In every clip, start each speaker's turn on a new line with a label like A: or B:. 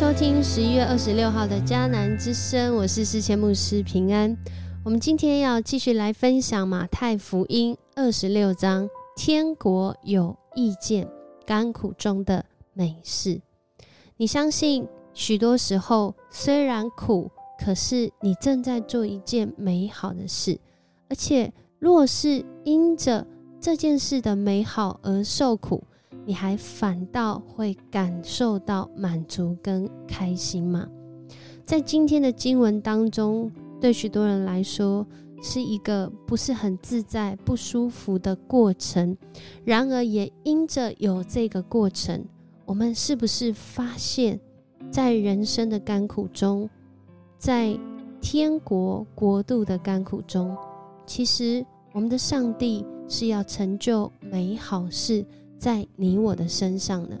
A: 收听十一月二十六号的迦南之声，我是世谦牧师平安。我们今天要继续来分享马太福音二十六章，天国有意见，甘苦中的美事。你相信许多时候虽然苦，可是你正在做一件美好的事，而且若是因着这件事的美好而受苦。你还反倒会感受到满足跟开心吗？在今天的经文当中，对许多人来说是一个不是很自在、不舒服的过程。然而，也因着有这个过程，我们是不是发现，在人生的甘苦中，在天国国度的甘苦中，其实我们的上帝是要成就美好事。在你我的身上呢？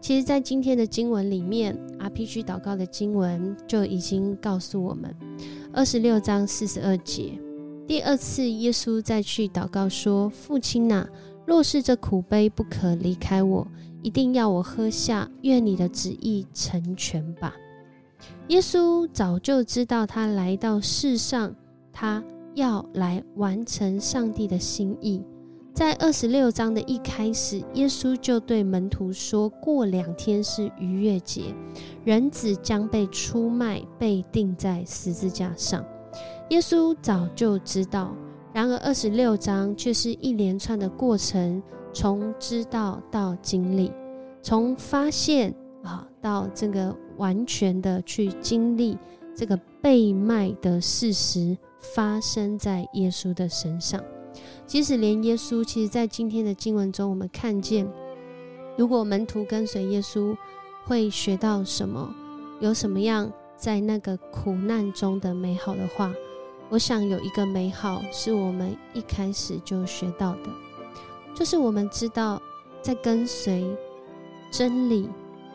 A: 其实，在今天的经文里面，RPG 祷告的经文就已经告诉我们，二十六章四十二节，第二次耶稣再去祷告说：“父亲呐，若是这苦杯不可离开我，一定要我喝下，愿你的旨意成全吧。”耶稣早就知道，他来到世上，他要来完成上帝的心意。在二十六章的一开始，耶稣就对门徒说：“过两天是逾越节，人子将被出卖，被钉在十字架上。”耶稣早就知道，然而二十六章却是一连串的过程，从知道到经历，从发现啊到这个完全的去经历这个被卖的事实发生在耶稣的身上。即使连耶稣，其实，在今天的经文中，我们看见，如果门徒跟随耶稣，会学到什么？有什么样在那个苦难中的美好的话？我想有一个美好是我们一开始就学到的，就是我们知道，在跟随真理，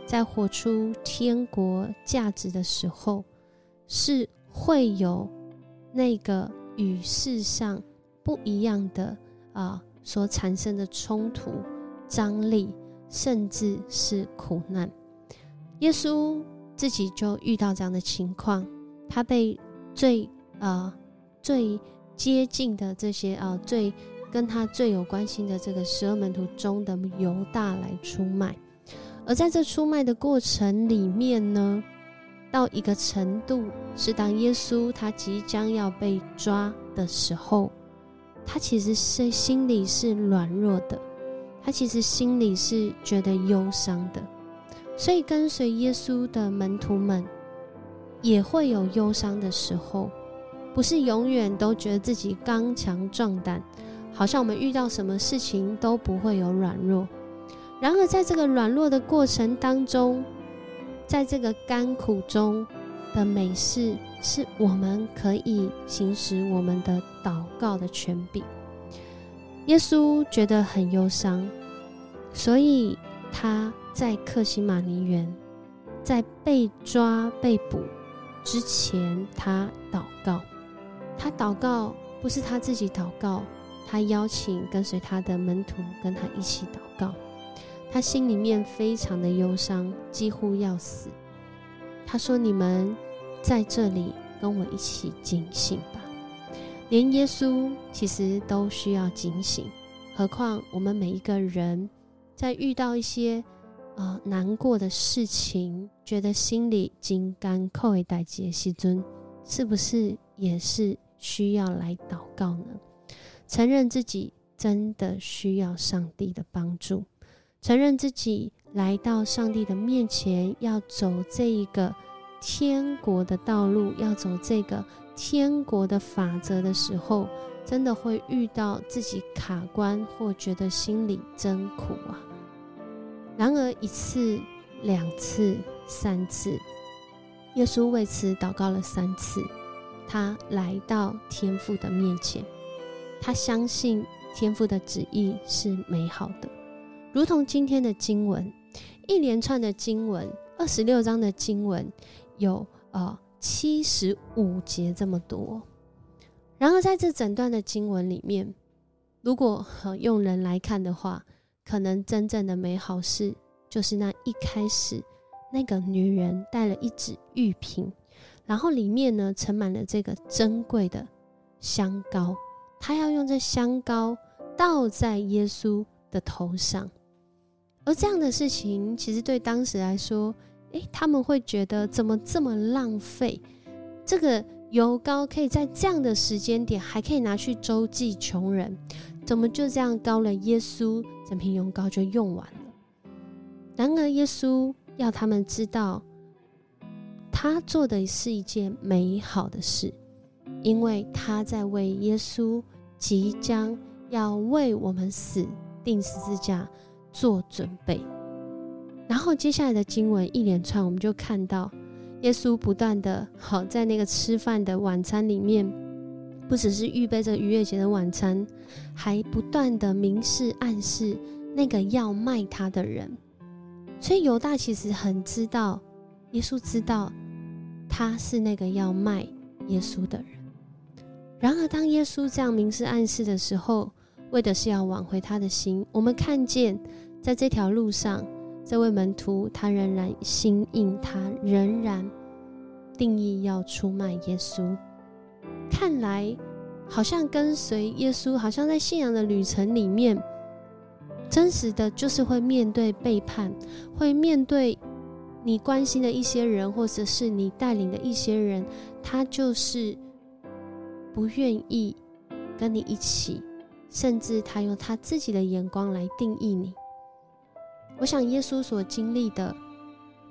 A: 在活出天国价值的时候，是会有那个与世上。不一样的啊，所产生的冲突、张力，甚至是苦难。耶稣自己就遇到这样的情况，他被最啊最接近的这些啊最跟他最有关系的这个十二门徒中的犹大来出卖。而在这出卖的过程里面呢，到一个程度，是当耶稣他即将要被抓的时候。他其实是心里是软弱的，他其实心里是觉得忧伤的，所以跟随耶稣的门徒们也会有忧伤的时候，不是永远都觉得自己刚强壮胆，好像我们遇到什么事情都不会有软弱。然而，在这个软弱的过程当中，在这个甘苦中的美事。是我们可以行使我们的祷告的权柄。耶稣觉得很忧伤，所以他在克西马尼园，在被抓被捕之前，他祷告。他祷告不是他自己祷告，他邀请跟随他的门徒跟他一起祷告。他心里面非常的忧伤，几乎要死。他说：“你们。”在这里跟我一起警醒吧，连耶稣其实都需要警醒，何况我们每一个人在遇到一些呃难过的事情，觉得心里紧干扣一带结西尊，是不是也是需要来祷告呢？承认自己真的需要上帝的帮助，承认自己来到上帝的面前，要走这一个。天国的道路要走这个天国的法则的时候，真的会遇到自己卡关或觉得心里真苦啊。然而一次、两次、三次，耶稣为此祷告了三次。他来到天父的面前，他相信天父的旨意是美好的，如同今天的经文，一连串的经文，二十六章的经文。有呃七十五节这么多，然而在这整段的经文里面，如果用人来看的话，可能真正的美好事就是那一开始那个女人带了一只玉瓶，然后里面呢盛满了这个珍贵的香膏，她要用这香膏倒在耶稣的头上。而这样的事情，其实对当时来说，他们会觉得怎么这么浪费？这个油膏可以在这样的时间点，还可以拿去周济穷人，怎么就这样高了耶稣整瓶油膏就用完了？然而耶稣。要他们知道，他做的是一件美好的事，因为他在为耶稣即将要为我们死定十字架做准备。然后接下来的经文一连串，我们就看到耶稣不断的好在那个吃饭的晚餐里面，不只是预备着逾越节的晚餐，还不断的明示暗示那个要卖他的人。所以犹大其实很知道，耶稣知道他是那个要卖耶稣的人。然而，当耶稣这样明示暗示的时候，为的是要挽回他的心。我们看见，在这条路上，这位门徒他仍然心硬，他仍然定义要出卖耶稣。看来，好像跟随耶稣，好像在信仰的旅程里面。真实的就是会面对背叛，会面对你关心的一些人，或者是你带领的一些人，他就是不愿意跟你一起，甚至他用他自己的眼光来定义你。我想耶稣所经历的，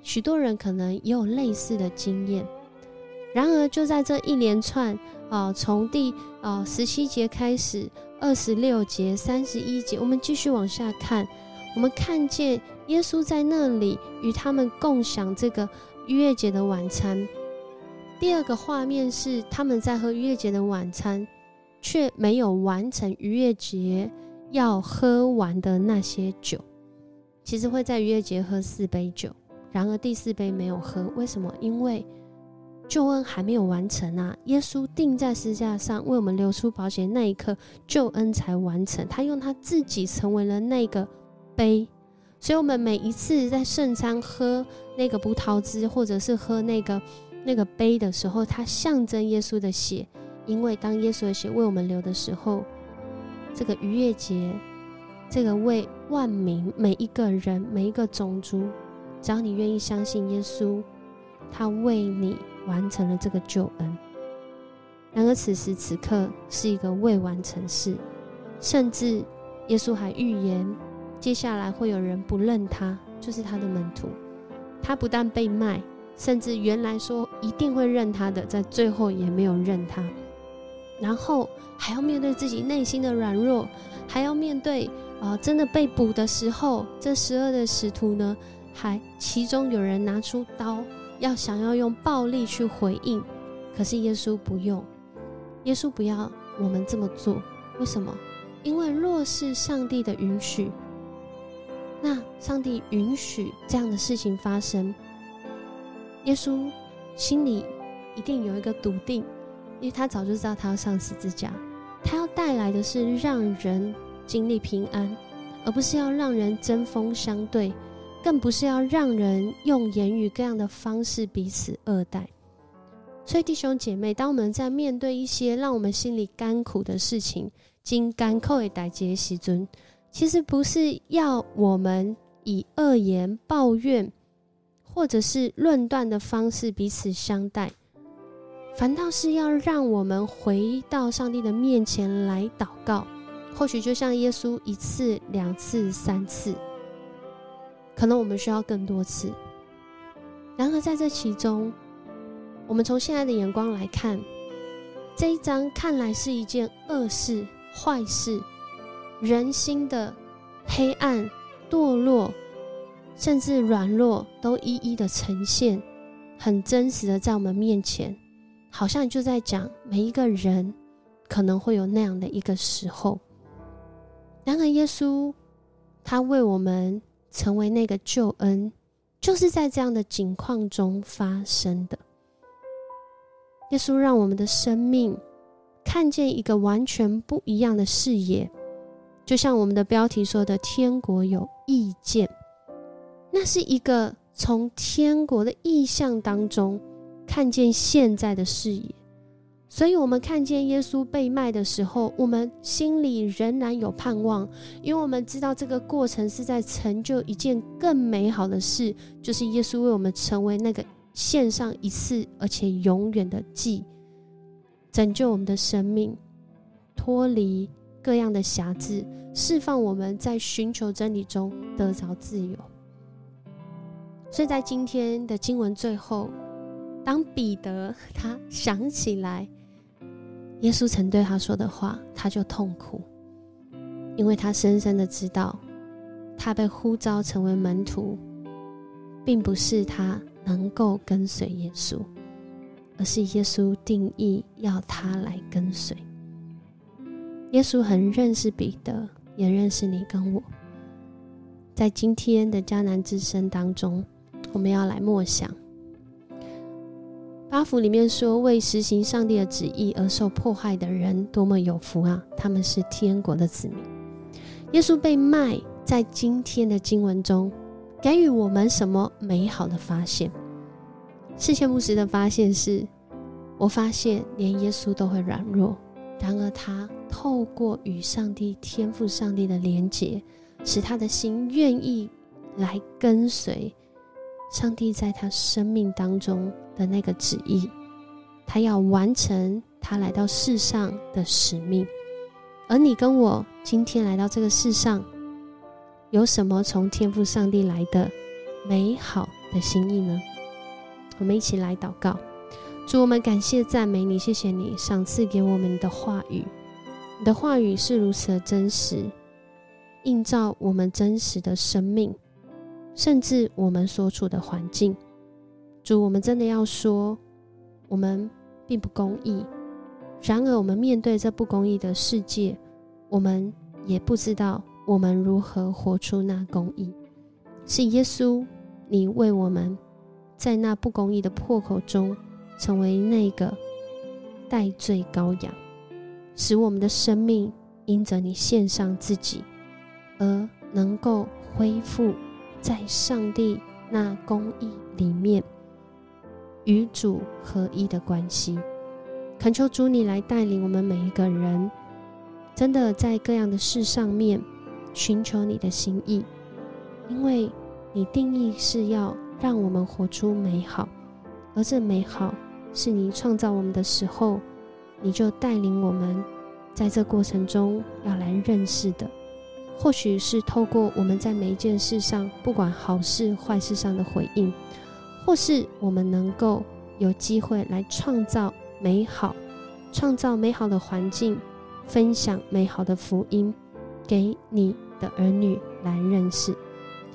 A: 许多人可能也有类似的经验。然而就在这一连串啊，从第啊十七节开始。二十六节、三十一节，我们继续往下看。我们看见耶稣在那里与他们共享这个逾越节的晚餐。第二个画面是他们在喝逾越节的晚餐，却没有完成逾越节要喝完的那些酒。其实会在逾越节喝四杯酒，然而第四杯没有喝，为什么？因为。救恩还没有完成啊！耶稣钉在十字架上为我们流出宝血那一刻，救恩才完成。他用他自己成为了那个杯，所以我们每一次在圣餐喝那个葡萄汁，或者是喝那个那个杯的时候，它象征耶稣的血。因为当耶稣的血为我们流的时候，这个逾越节，这个为万民每一个人每一个种族，只要你愿意相信耶稣，他为你。完成了这个救恩，然而此时此刻是一个未完成事，甚至耶稣还预言，接下来会有人不认他，就是他的门徒。他不但被卖，甚至原来说一定会认他的，在最后也没有认他。然后还要面对自己内心的软弱，还要面对啊，真的被捕的时候，这十二的使徒呢，还其中有人拿出刀。要想要用暴力去回应，可是耶稣不用，耶稣不要我们这么做。为什么？因为若是上帝的允许，那上帝允许这样的事情发生，耶稣心里一定有一个笃定，因为他早就知道他要上十字架，他要带来的是让人经历平安，而不是要让人针锋相对。更不是要让人用言语各样的方式彼此恶待。所以弟兄姐妹，当我们在面对一些让我们心里甘苦的事情，经甘扣的代结习尊，其实不是要我们以恶言抱怨，或者是论断的方式彼此相待，反倒是要让我们回到上帝的面前来祷告。或许就像耶稣一次、两次、三次。可能我们需要更多次。然而，在这其中，我们从现在的眼光来看，这一章看来是一件恶事、坏事，人心的黑暗、堕落，甚至软弱，都一一的呈现，很真实的在我们面前，好像就在讲每一个人可能会有那样的一个时候。然而，耶稣他为我们。成为那个救恩，就是在这样的境况中发生的。耶稣让我们的生命看见一个完全不一样的视野，就像我们的标题说的：“天国有意见。”那是一个从天国的意象当中看见现在的视野。所以，我们看见耶稣被卖的时候，我们心里仍然有盼望，因为我们知道这个过程是在成就一件更美好的事，就是耶稣为我们成为那个献上一次而且永远的祭，拯救我们的生命，脱离各样的瑕疵，释放我们在寻求真理中得着自由。所以在今天的经文最后，当彼得他想起来。耶稣曾对他说的话，他就痛苦，因为他深深的知道，他被呼召成为门徒，并不是他能够跟随耶稣，而是耶稣定义要他来跟随。耶稣很认识彼得，也认识你跟我。在今天的迦南之声当中，我们要来默想。八福里面说，为实行上帝的旨意而受迫害的人，多么有福啊！他们是天国的子民。耶稣被卖，在今天的经文中，给予我们什么美好的发现？世界牧师的发现是：我发现连耶稣都会软弱，然而他透过与上帝天赋、上帝的连结，使他的心愿意来跟随。上帝在他生命当中的那个旨意，他要完成他来到世上的使命。而你跟我今天来到这个世上，有什么从天赋上帝来的美好的心意呢？我们一起来祷告，主我们感谢赞美你，谢谢你赏赐给我们的话语。你的话语是如此的真实，映照我们真实的生命。甚至我们所处的环境，主，我们真的要说，我们并不公义。然而，我们面对这不公义的世界，我们也不知道我们如何活出那公义。是耶稣，你为我们在那不公义的破口中，成为那个代罪羔羊，使我们的生命因着你献上自己，而能够恢复。在上帝那公义里面，与主合一的关系，恳求主你来带领我们每一个人，真的在各样的事上面寻求你的心意，因为你定义是要让我们活出美好，而这美好是你创造我们的时候，你就带领我们在这过程中要来认识的。或许是透过我们在每一件事上，不管好事坏事上的回应，或是我们能够有机会来创造美好，创造美好的环境，分享美好的福音给你的儿女来认识。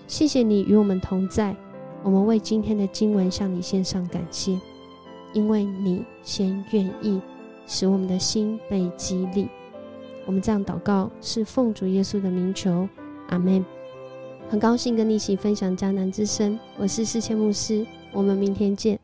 A: 谢谢你与我们同在，我们为今天的经文向你献上感谢，因为你先愿意使我们的心被激励。我们这样祷告，是奉主耶稣的名求，阿门。很高兴跟你一起分享迦南之声，我是世谦牧师，我们明天见。